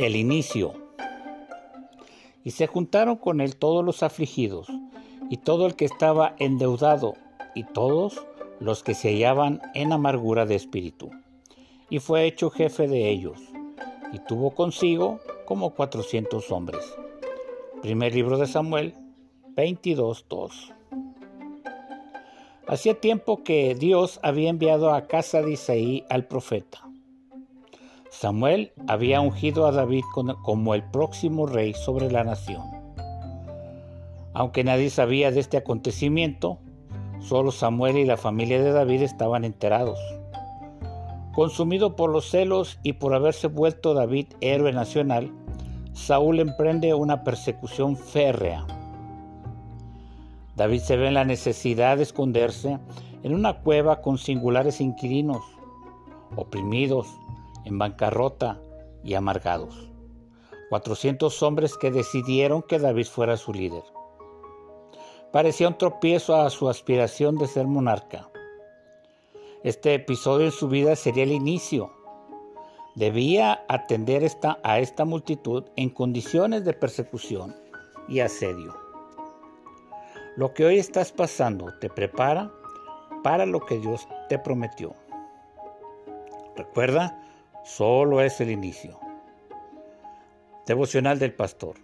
El inicio. Y se juntaron con él todos los afligidos, y todo el que estaba endeudado, y todos los que se hallaban en amargura de espíritu. Y fue hecho jefe de ellos, y tuvo consigo como cuatrocientos hombres. Primer libro de Samuel 22.2. Hacía tiempo que Dios había enviado a casa de Isaí al profeta. Samuel había ungido a David como el próximo rey sobre la nación. Aunque nadie sabía de este acontecimiento, solo Samuel y la familia de David estaban enterados. Consumido por los celos y por haberse vuelto David héroe nacional, Saúl emprende una persecución férrea. David se ve en la necesidad de esconderse en una cueva con singulares inquilinos, oprimidos, en bancarrota y amargados. 400 hombres que decidieron que David fuera su líder. Parecía un tropiezo a su aspiración de ser monarca. Este episodio en su vida sería el inicio. Debía atender esta, a esta multitud en condiciones de persecución y asedio. Lo que hoy estás pasando te prepara para lo que Dios te prometió. Recuerda, solo es el inicio. Devocional del Pastor.